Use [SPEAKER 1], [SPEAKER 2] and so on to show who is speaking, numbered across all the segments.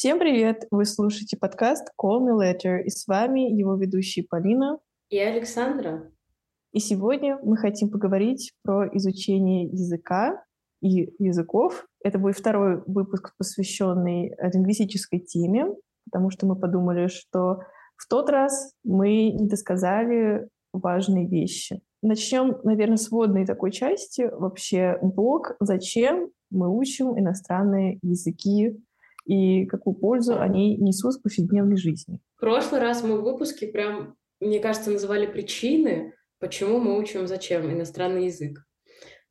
[SPEAKER 1] Всем привет! Вы слушаете подкаст Call Me Later, и с вами его ведущие Полина
[SPEAKER 2] и Александра.
[SPEAKER 1] И сегодня мы хотим поговорить про изучение языка и языков. Это будет второй выпуск, посвященный лингвистической теме, потому что мы подумали, что в тот раз мы не досказали важные вещи. Начнем, наверное, с вводной такой части. Вообще, блог «Зачем мы учим иностранные языки и какую пользу они несут в повседневной жизни?»
[SPEAKER 2] В прошлый раз мы в выпуске прям, мне кажется, называли причины, почему мы учим «Зачем» иностранный язык.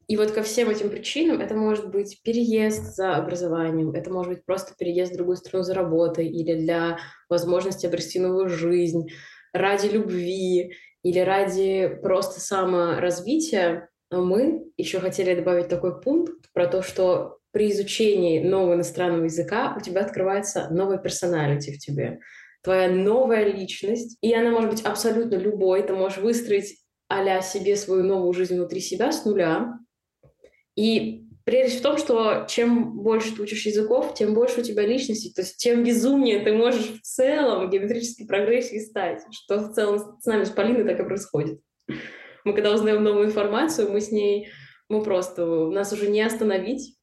[SPEAKER 2] И вот ко всем этим причинам это может быть переезд за образованием, это может быть просто переезд в другую страну за работой или для возможности обрести новую жизнь, ради любви или ради просто саморазвития. Но мы еще хотели добавить такой пункт про то, что при изучении нового иностранного языка у тебя открывается новая персоналити в тебе, твоя новая личность, и она может быть абсолютно любой. Ты можешь выстроить а себе свою новую жизнь внутри себя с нуля, и прелесть в том, что чем больше ты учишь языков, тем больше у тебя личности, то есть тем безумнее ты можешь в целом геометрический прогрессии стать, что в целом с нами, с Полиной так и происходит. Мы когда узнаем новую информацию, мы с ней, мы просто, нас уже не остановить,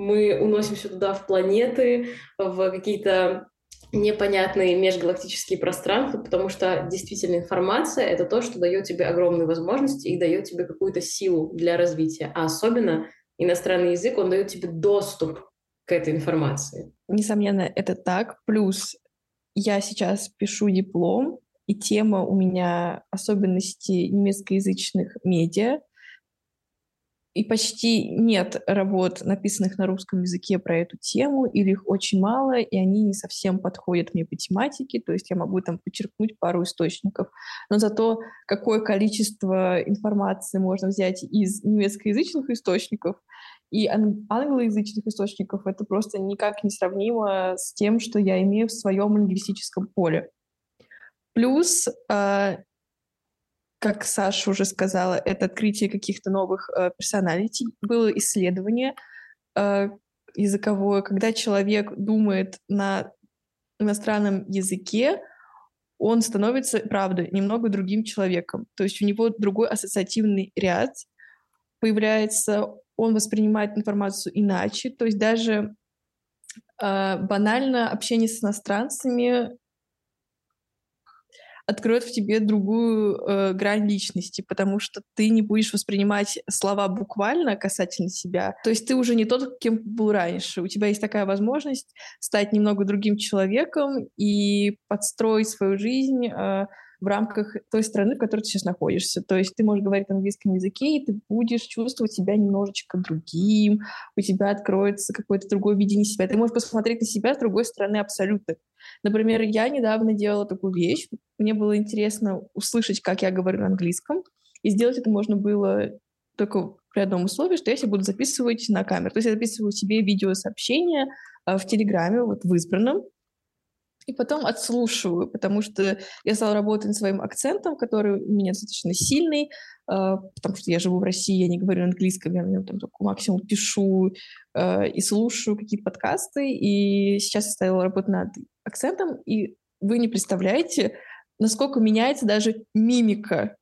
[SPEAKER 2] мы уносимся туда в планеты, в какие-то непонятные межгалактические пространства, потому что действительно информация — это то, что дает тебе огромные возможности и дает тебе какую-то силу для развития. А особенно иностранный язык, он дает тебе доступ к этой информации.
[SPEAKER 1] Несомненно, это так. Плюс я сейчас пишу диплом, и тема у меня особенности немецкоязычных медиа и почти нет работ, написанных на русском языке про эту тему, или их очень мало, и они не совсем подходят мне по тематике, то есть я могу там подчеркнуть пару источников. Но зато какое количество информации можно взять из немецкоязычных источников и ан- англоязычных источников, это просто никак не сравнимо с тем, что я имею в своем лингвистическом поле. Плюс э, как Саша уже сказала, это открытие каких-то новых э, персоналитий. Было исследование э, языковое, когда человек думает на иностранном языке, он становится, правда, немного другим человеком. То есть у него другой ассоциативный ряд появляется, он воспринимает информацию иначе. То есть даже э, банально общение с иностранцами откроет в тебе другую э, грань личности, потому что ты не будешь воспринимать слова буквально касательно себя. То есть ты уже не тот, кем был раньше. У тебя есть такая возможность стать немного другим человеком и подстроить свою жизнь э, в рамках той страны, в которой ты сейчас находишься. То есть ты можешь говорить на английском языке, и ты будешь чувствовать себя немножечко другим, у тебя откроется какое-то другое видение себя. Ты можешь посмотреть на себя с другой стороны абсолютно. Например, я недавно делала такую вещь. Мне было интересно услышать, как я говорю на английском. И сделать это можно было только при одном условии, что я себе буду записывать на камеру. То есть я записываю себе видеосообщение э, в Телеграме, вот в избранном, и потом отслушиваю, потому что я стала работать над своим акцентом, который у меня достаточно сильный, э, потому что я живу в России, я не говорю на английском, я на нем там только максимум пишу э, и слушаю какие-то подкасты, и сейчас я стала работать над акцентом, и вы не представляете, насколько меняется даже мимика,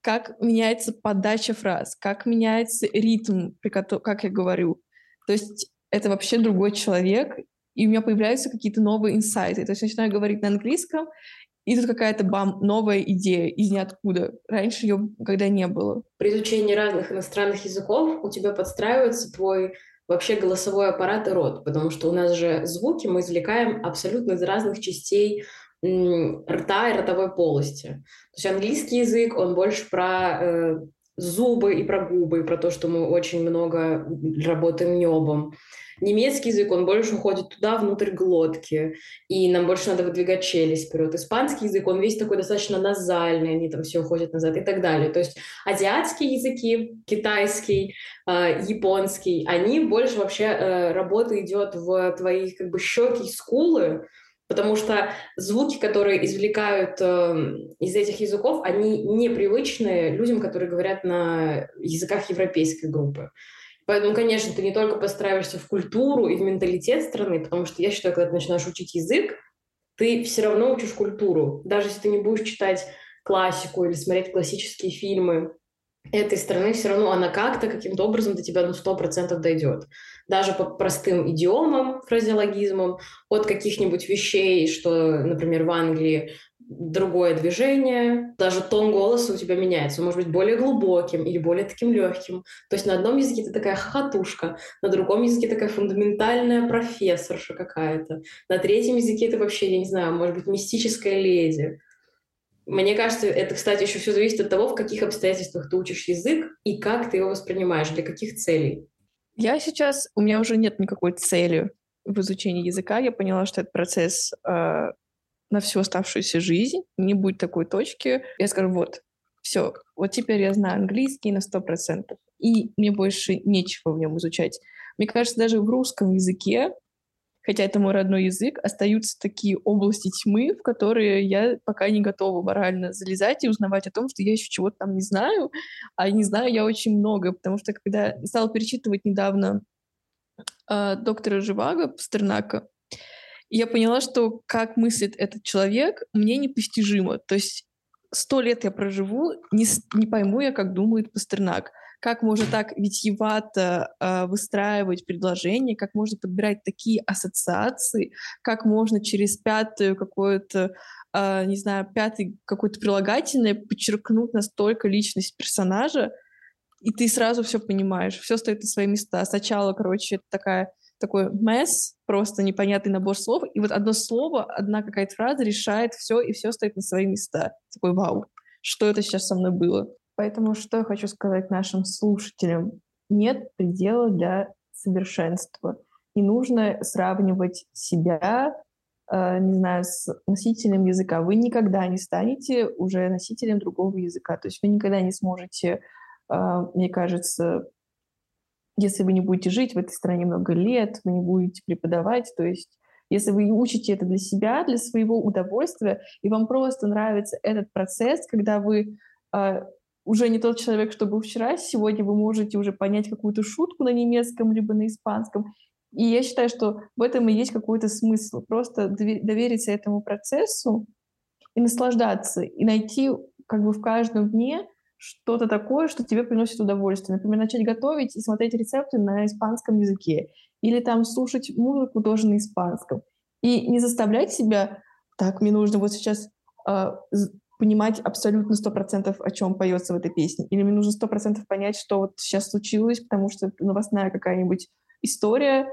[SPEAKER 1] как меняется подача фраз, как меняется ритм, как я говорю. То есть это вообще другой человек, и у меня появляются какие-то новые инсайты. То есть я начинаю говорить на английском, и тут какая-то бам, новая идея из ниоткуда. Раньше ее когда не было.
[SPEAKER 2] При изучении разных иностранных языков у тебя подстраивается твой вообще голосовой аппарат и рот, потому что у нас же звуки мы извлекаем абсолютно из разных частей рта и ротовой полости. То есть английский язык, он больше про э, зубы и про губы, и про то, что мы очень много работаем небом. Немецкий язык, он больше уходит туда, внутрь глотки, и нам больше надо выдвигать челюсть вперед. Испанский язык, он весь такой достаточно назальный, они там все уходят назад и так далее. То есть азиатские языки, китайский, э, японский, они больше вообще, э, работа идет в твои как бы щеки, скулы, потому что звуки, которые извлекают э, из этих языков, они непривычны людям, которые говорят на языках европейской группы. Поэтому, конечно, ты не только подстраиваешься в культуру и в менталитет страны, потому что я считаю, когда ты начинаешь учить язык, ты все равно учишь культуру. Даже если ты не будешь читать классику или смотреть классические фильмы этой страны, все равно она как-то, каким-то образом до тебя сто процентов дойдет. Даже по простым идиомам, фразеологизмам, от каких-нибудь вещей, что, например, в Англии другое движение, даже тон голоса у тебя меняется, он может быть более глубоким или более таким легким. То есть на одном языке ты такая хохотушка, на другом языке такая фундаментальная профессорша какая-то, на третьем языке это вообще, я не знаю, может быть, мистическая леди. Мне кажется, это, кстати, еще все зависит от того, в каких обстоятельствах ты учишь язык и как ты его воспринимаешь, для каких целей.
[SPEAKER 1] Я сейчас, у меня уже нет никакой цели в изучении языка. Я поняла, что этот процесс э, на всю оставшуюся жизнь, не будет такой точки. Я скажу, вот, все, вот теперь я знаю английский на сто процентов, и мне больше нечего в нем изучать. Мне кажется, даже в русском языке, хотя это мой родной язык, остаются такие области тьмы, в которые я пока не готова морально залезать и узнавать о том, что я еще чего-то там не знаю, а не знаю я очень много, потому что когда стала перечитывать недавно э, доктора Живаго Пастернака, я поняла, что как мыслит этот человек, мне непостижимо. То есть сто лет я проживу, не, не пойму я, как думает Пастернак. Как можно так витьевато э, выстраивать предложения, как можно подбирать такие ассоциации, как можно через пятую какое-то, э, не знаю, пятый какое-то прилагательное подчеркнуть настолько личность персонажа, и ты сразу все понимаешь, все стоит на свои места. Сначала, короче, такая такой месс, просто непонятный набор слов, и вот одно слово, одна какая-то фраза решает все, и все стоит на свои места. Такой вау, что это сейчас со мной было? Поэтому что я хочу сказать нашим слушателям? Нет предела для совершенства. Не нужно сравнивать себя, э, не знаю, с носителем языка. Вы никогда не станете уже носителем другого языка. То есть вы никогда не сможете, э, мне кажется, если вы не будете жить в этой стране много лет, вы не будете преподавать, то есть если вы учите это для себя, для своего удовольствия, и вам просто нравится этот процесс, когда вы э, уже не тот человек, что был вчера, сегодня вы можете уже понять какую-то шутку на немецком либо на испанском. И я считаю, что в этом и есть какой-то смысл. Просто довериться этому процессу и наслаждаться, и найти как бы в каждом дне что-то такое, что тебе приносит удовольствие. Например, начать готовить и смотреть рецепты на испанском языке. Или там слушать музыку тоже на испанском. И не заставлять себя, так, мне нужно вот сейчас э, понимать абсолютно сто процентов, о чем поется в этой песне. Или мне нужно сто процентов понять, что вот сейчас случилось, потому что новостная какая-нибудь история,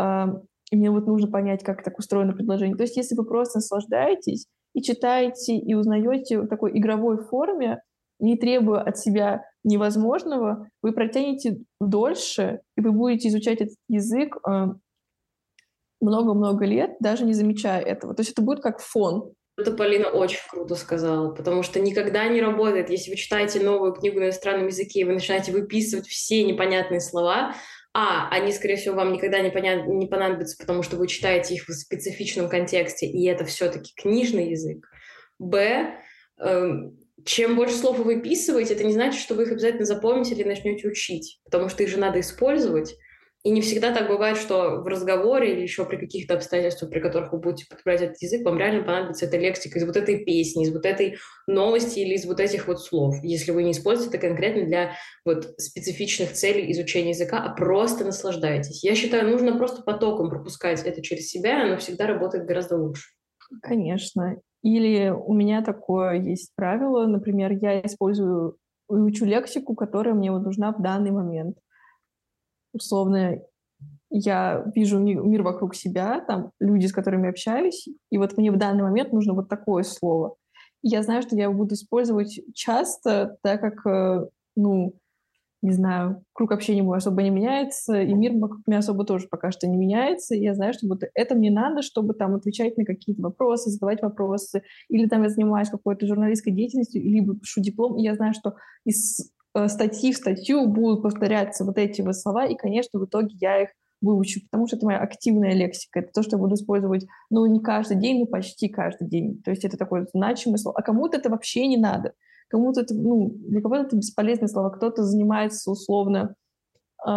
[SPEAKER 1] э, и мне вот нужно понять, как так устроено предложение. То есть если вы просто наслаждаетесь и читаете, и узнаете в такой игровой форме, не требуя от себя невозможного, вы протянете дольше, и вы будете изучать этот язык э, много-много лет, даже не замечая этого. То есть это будет как фон.
[SPEAKER 2] Это Полина очень круто сказала, потому что никогда не работает, если вы читаете новую книгу на иностранном языке, и вы начинаете выписывать все непонятные слова, а, они, скорее всего, вам никогда не, понят... не понадобятся, потому что вы читаете их в специфичном контексте, и это все-таки книжный язык. Б, эм, чем больше слов вы выписываете, это не значит, что вы их обязательно запомните или начнете учить, потому что их же надо использовать. И не всегда так бывает, что в разговоре или еще при каких-то обстоятельствах, при которых вы будете употреблять этот язык, вам реально понадобится эта лексика из вот этой песни, из вот этой новости или из вот этих вот слов, если вы не используете это конкретно для вот специфичных целей изучения языка, а просто наслаждаетесь. Я считаю, нужно просто потоком пропускать это через себя, оно всегда работает гораздо лучше.
[SPEAKER 1] Конечно. Или у меня такое есть правило, например, я использую и учу лексику, которая мне вот нужна в данный момент. Условно, я вижу мир вокруг себя, там люди, с которыми общаюсь, и вот мне в данный момент нужно вот такое слово. И я знаю, что я его буду использовать часто, так как, э, ну, не знаю, круг общения мой особо не меняется, и мир вокруг меня особо тоже пока что не меняется. И я знаю, что вот это мне надо, чтобы там отвечать на какие-то вопросы, задавать вопросы, или там я занимаюсь какой-то журналистской деятельностью, либо пишу диплом, и я знаю, что из статьи в статью будут повторяться вот эти вот слова, и, конечно, в итоге я их выучу, потому что это моя активная лексика. Это то, что я буду использовать, ну, не каждый день, но почти каждый день. То есть это такое значимое слово. А кому-то это вообще не надо кому-то это, ну, для кого-то это бесполезные слова, кто-то занимается условно, э,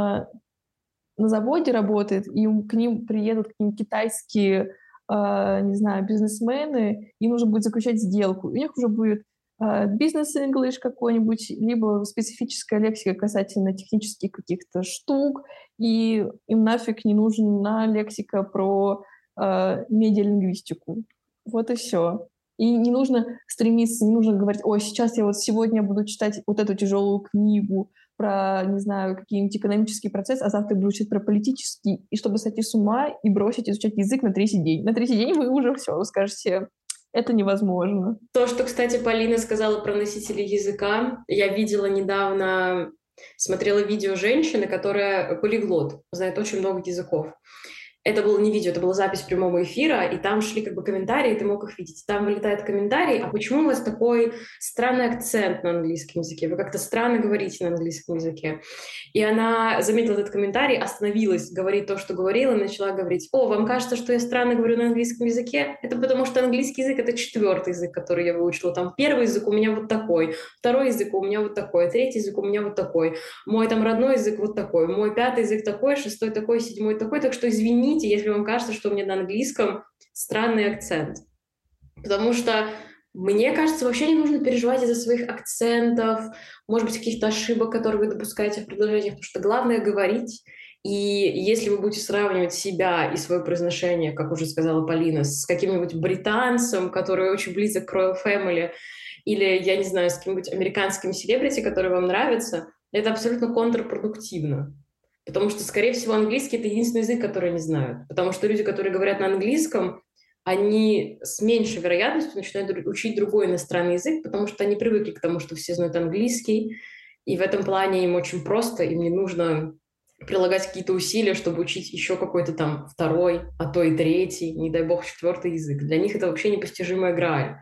[SPEAKER 1] на заводе работает, и к ним приедут какие-нибудь китайские, э, не знаю, бизнесмены, и нужно будет заключать сделку. У них уже будет э, бизнес-инглиш какой-нибудь, либо специфическая лексика касательно технических каких-то штук, и им нафиг не нужна лексика про э, медиалингвистику. Вот и все. И не нужно стремиться, не нужно говорить, ой, сейчас я вот сегодня буду читать вот эту тяжелую книгу про, не знаю, какие-нибудь экономические процессы, а завтра буду читать про политический, и чтобы сойти с ума и бросить изучать язык на третий день. На третий день вы уже все, скажете, это невозможно.
[SPEAKER 2] То, что, кстати, Полина сказала про носителей языка, я видела недавно, смотрела видео женщины, которая полиглот, знает очень много языков это было не видео, это была запись прямого эфира, и там шли как бы комментарии, ты мог их видеть. Там вылетает комментарий, а почему у вас такой странный акцент на английском языке? Вы как-то странно говорите на английском языке. И она заметила этот комментарий, остановилась, говорит то, что говорила, начала говорить, о, вам кажется, что я странно говорю на английском языке? Это потому что английский язык — это четвертый язык, который я выучила. Там первый язык у меня вот такой, второй язык у меня вот такой, третий язык у меня вот такой, мой там родной язык вот такой, мой пятый язык такой, шестой такой, седьмой такой, так что извини, извините, если вам кажется, что у меня на английском странный акцент. Потому что мне кажется, вообще не нужно переживать из-за своих акцентов, может быть, каких-то ошибок, которые вы допускаете в предложениях, потому что главное говорить. И если вы будете сравнивать себя и свое произношение, как уже сказала Полина, с каким-нибудь британцем, который очень близок к Royal Family, или, я не знаю, с каким-нибудь американским селебрити, который вам нравится, это абсолютно контрпродуктивно. Потому что, скорее всего, английский — это единственный язык, который они знают. Потому что люди, которые говорят на английском, они с меньшей вероятностью начинают учить другой иностранный язык, потому что они привыкли к тому, что все знают английский, и в этом плане им очень просто, им не нужно прилагать какие-то усилия, чтобы учить еще какой-то там второй, а то и третий, не дай бог, четвертый язык. Для них это вообще непостижимая грань.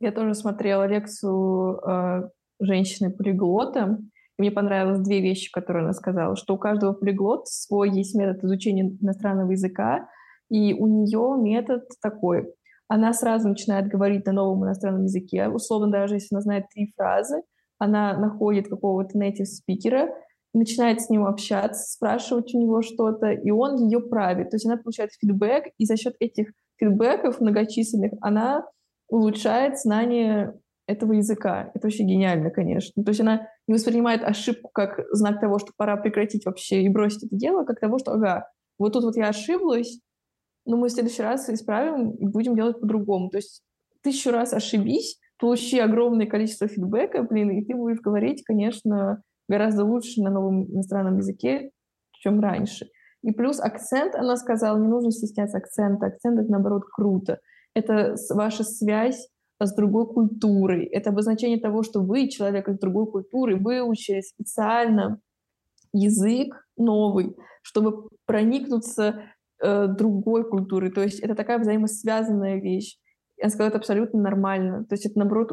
[SPEAKER 1] Я тоже смотрела лекцию э, женщины-полиглота, мне понравилось две вещи, которые она сказала, что у каждого полиглота свой есть метод изучения иностранного языка, и у нее метод такой. Она сразу начинает говорить на новом иностранном языке, условно даже если она знает три фразы, она находит какого-то native спикера, начинает с ним общаться, спрашивать у него что-то, и он ее правит. То есть она получает фидбэк, и за счет этих фидбэков многочисленных она улучшает знание этого языка. Это вообще гениально, конечно. То есть она не воспринимает ошибку как знак того, что пора прекратить вообще и бросить это дело, как того, что, ага, вот тут вот я ошиблась, но мы в следующий раз исправим и будем делать по-другому. То есть тысячу раз ошибись, получи огромное количество фидбэка, блин, и ты будешь говорить, конечно, гораздо лучше на новом иностранном языке, чем раньше. И плюс акцент, она сказала, не нужно стесняться акцента. Акцент — это, наоборот, круто. Это ваша связь с другой культурой. Это обозначение того, что вы, человек из другой культуры, выучили специально язык новый, чтобы проникнуться э, другой культурой. То есть это такая взаимосвязанная вещь. Я сказала, это абсолютно нормально. То есть это, наоборот,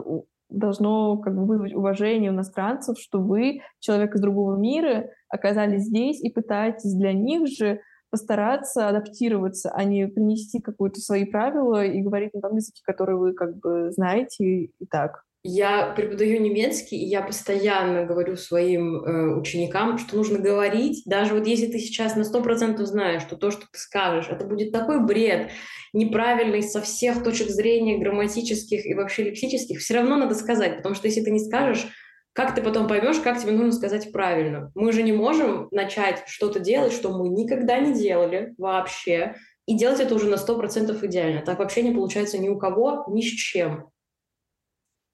[SPEAKER 1] должно как бы вызвать уважение у иностранцев, что вы, человек из другого мира, оказались здесь и пытаетесь для них же постараться адаптироваться, а не принести какие-то свои правила и говорить на том языке, который вы как бы знаете и так.
[SPEAKER 2] Я преподаю немецкий, и я постоянно говорю своим э, ученикам, что нужно говорить, даже вот если ты сейчас на сто процентов знаешь, что то, что ты скажешь, это будет такой бред, неправильный со всех точек зрения грамматических и вообще лексических, все равно надо сказать, потому что если ты не скажешь, как ты потом поймешь, как тебе нужно сказать правильно? Мы же не можем начать что-то делать, что мы никогда не делали вообще, и делать это уже на 100% идеально. Так вообще не получается ни у кого, ни с чем.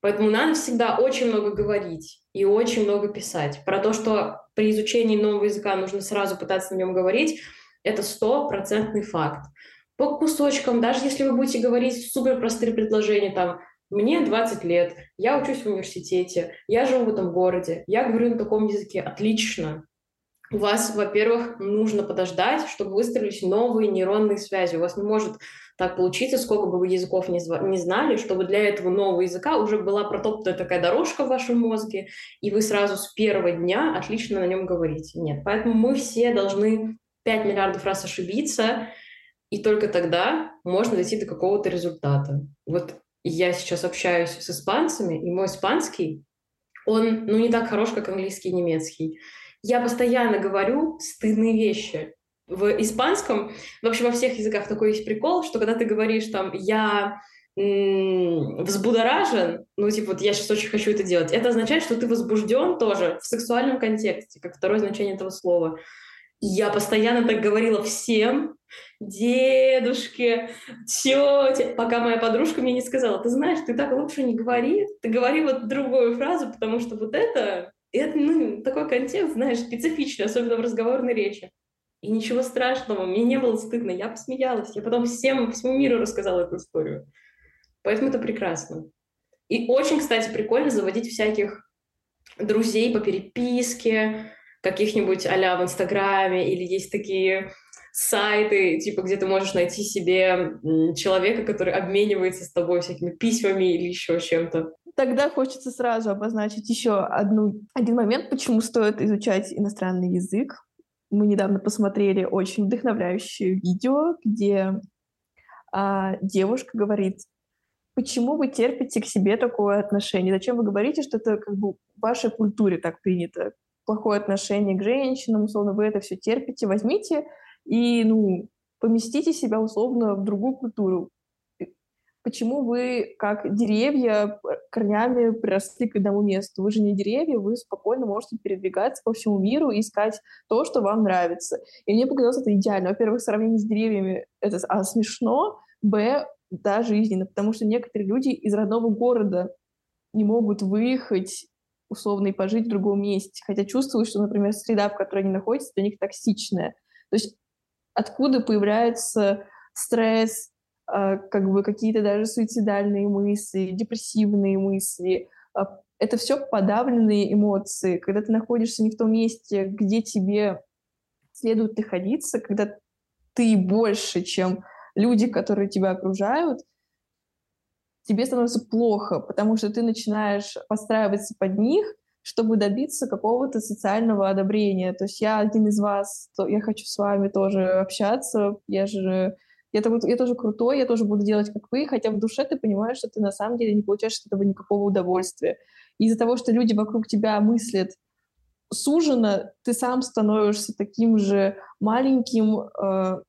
[SPEAKER 2] Поэтому надо всегда очень много говорить и очень много писать. Про то, что при изучении нового языка нужно сразу пытаться на нем говорить, это стопроцентный факт. По кусочкам, даже если вы будете говорить супер простые предложения, там, мне 20 лет, я учусь в университете, я живу в этом городе, я говорю на таком языке. Отлично. У вас, во-первых, нужно подождать, чтобы выстроились новые нейронные связи. У вас не может так получиться, сколько бы вы языков не, не знали, чтобы для этого нового языка уже была протоптана такая дорожка в вашем мозге, и вы сразу с первого дня отлично на нем говорите. Нет, поэтому мы все должны 5 миллиардов раз ошибиться, и только тогда можно дойти до какого-то результата. Вот я сейчас общаюсь с испанцами, и мой испанский, он, ну, не так хорош, как английский и немецкий. Я постоянно говорю стыдные вещи. В испанском, вообще во всех языках такой есть прикол, что когда ты говоришь там «я взбудоражен, ну, типа, вот я сейчас очень хочу это делать, это означает, что ты возбужден тоже в сексуальном контексте, как второе значение этого слова. Я постоянно так говорила всем, дедушке, тете, пока моя подружка мне не сказала, ты знаешь, ты так лучше не говори, ты говори вот другую фразу, потому что вот это, это ну, такой контекст, знаешь, специфичный, особенно в разговорной речи. И ничего страшного, мне не было стыдно, я посмеялась, я потом всем, всему миру рассказала эту историю. Поэтому это прекрасно. И очень, кстати, прикольно заводить всяких друзей по переписке, каких-нибудь а в Инстаграме, или есть такие сайты, типа, где ты можешь найти себе человека, который обменивается с тобой всякими письмами или еще чем-то.
[SPEAKER 1] Тогда хочется сразу обозначить еще одну, один момент, почему стоит изучать иностранный язык. Мы недавно посмотрели очень вдохновляющее видео, где а, девушка говорит, почему вы терпите к себе такое отношение? Зачем вы говорите, что это как бы в вашей культуре так принято? Плохое отношение к женщинам, условно, вы это все терпите, возьмите и, ну, поместите себя, условно, в другую культуру. Почему вы, как деревья, корнями приросли к одному месту? Вы же не деревья, вы спокойно можете передвигаться по всему миру и искать то, что вам нравится. И мне показалось это идеально. Во-первых, сравнение с деревьями это а, смешно, б, да, жизненно, потому что некоторые люди из родного города не могут выехать условно и пожить в другом месте, хотя чувствуют, что, например, среда, в которой они находятся, для них токсичная. То есть откуда появляется стресс, э, как бы какие-то даже суицидальные мысли, депрессивные мысли. Э, это все подавленные эмоции. Когда ты находишься не в том месте, где тебе следует находиться, когда ты больше, чем люди, которые тебя окружают, тебе становится плохо, потому что ты начинаешь подстраиваться под них, чтобы добиться какого-то социального одобрения. То есть я один из вас, то я хочу с вами тоже общаться, я же я, я тоже крутой, я тоже буду делать, как вы, хотя в душе ты понимаешь, что ты на самом деле не получаешь от этого никакого удовольствия. из-за того, что люди вокруг тебя мыслят суженно, ты сам становишься таким же маленьким, э,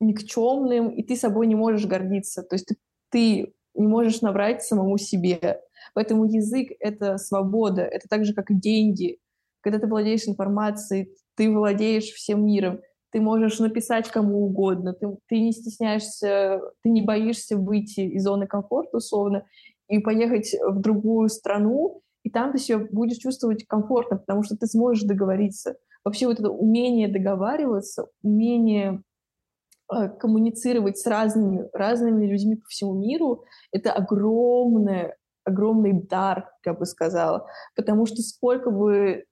[SPEAKER 1] никчемным, и ты собой не можешь гордиться. То есть ты, ты не можешь набрать самому себе. Поэтому язык — это свобода, это так же, как и деньги. Когда ты владеешь информацией, ты владеешь всем миром, ты можешь написать кому угодно, ты, ты не стесняешься, ты не боишься выйти из зоны комфорта, условно, и поехать в другую страну, и там ты себя будешь чувствовать комфортно, потому что ты сможешь договориться. Вообще вот это умение договариваться, умение коммуницировать с разными, разными людьми по всему миру, это огромное, огромный дар, я бы сказала. Потому что сколько бы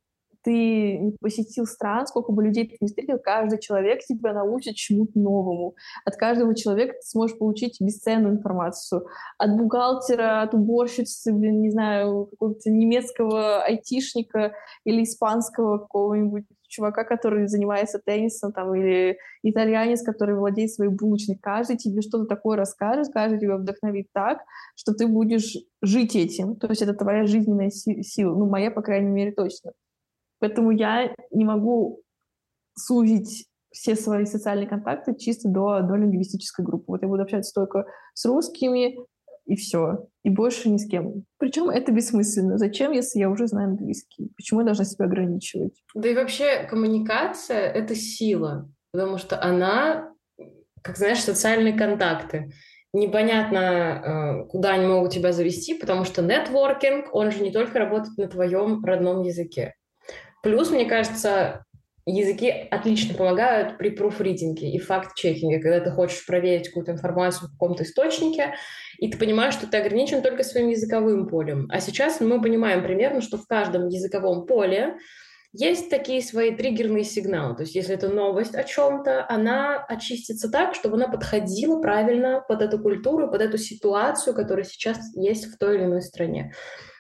[SPEAKER 1] ты не посетил стран, сколько бы людей ты не встретил, каждый человек тебя научит чему-то новому. От каждого человека ты сможешь получить бесценную информацию. От бухгалтера, от уборщицы, блин, не знаю, какого-то немецкого айтишника или испанского какого-нибудь чувака, который занимается теннисом, там, или итальянец, который владеет своей булочной. Каждый тебе что-то такое расскажет, каждый тебя вдохновит так, что ты будешь жить этим. То есть это твоя жизненная сила. Ну, моя, по крайней мере, точно. Поэтому я не могу сузить все свои социальные контакты чисто до, до лингвистической группы. Вот я буду общаться только с русскими, и все. И больше ни с кем. Причем это бессмысленно. Зачем, если я уже знаю английский? Почему я должна себя ограничивать?
[SPEAKER 2] Да и вообще коммуникация — это сила, потому что она, как знаешь, социальные контакты. Непонятно, э, куда они могут тебя завести, потому что нетворкинг, он же не только работает на твоем родном языке. Плюс, мне кажется, языки отлично помогают при пруфридинге и факт-чекинге, когда ты хочешь проверить какую-то информацию в каком-то источнике, и ты понимаешь, что ты ограничен только своим языковым полем. А сейчас мы понимаем примерно, что в каждом языковом поле есть такие свои триггерные сигналы. То есть если это новость о чем-то, она очистится так, чтобы она подходила правильно под эту культуру, под эту ситуацию, которая сейчас есть в той или иной стране.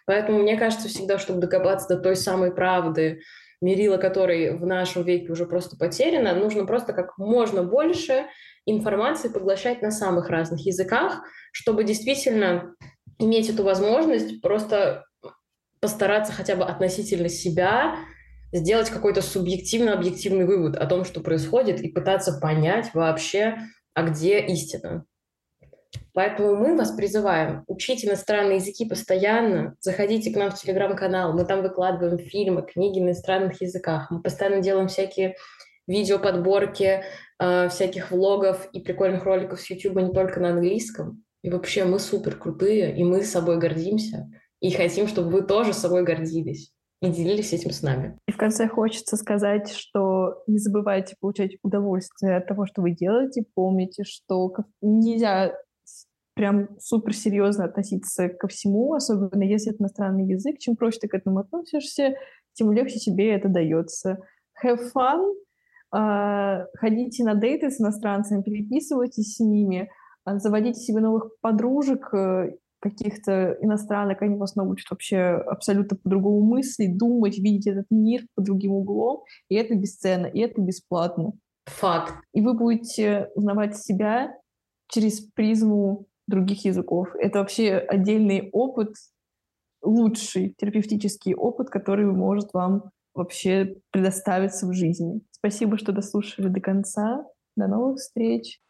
[SPEAKER 2] Поэтому мне кажется всегда, чтобы докопаться до той самой правды, мерила которой в нашем веке уже просто потеряно, нужно просто как можно больше информации поглощать на самых разных языках, чтобы действительно иметь эту возможность просто постараться хотя бы относительно себя сделать какой-то субъективно-объективный вывод о том, что происходит, и пытаться понять вообще, а где истина. Поэтому мы вас призываем учить иностранные языки постоянно. Заходите к нам в телеграм-канал. Мы там выкладываем фильмы, книги на иностранных языках. Мы постоянно делаем всякие видеоподборки, э, всяких влогов и прикольных роликов с YouTube не только на английском. И вообще мы супер крутые, и мы собой гордимся. И хотим, чтобы вы тоже собой гордились и делились этим с нами.
[SPEAKER 1] И в конце хочется сказать, что не забывайте получать удовольствие от того, что вы делаете. Помните, что нельзя прям супер серьезно относиться ко всему, особенно если это иностранный язык. Чем проще ты к этому относишься, тем легче тебе это дается. Have fun, ходите на дейты с иностранцами, переписывайтесь с ними, uh, заводите себе новых подружек, uh, каких-то иностранок, они вас научат вообще абсолютно по-другому мыслить, думать, видеть этот мир под другим углом, и это бесценно, и это бесплатно.
[SPEAKER 2] Факт.
[SPEAKER 1] И вы будете узнавать себя через призму других языков. Это вообще отдельный опыт, лучший терапевтический опыт, который может вам вообще предоставиться в жизни. Спасибо, что дослушали до конца. До новых встреч!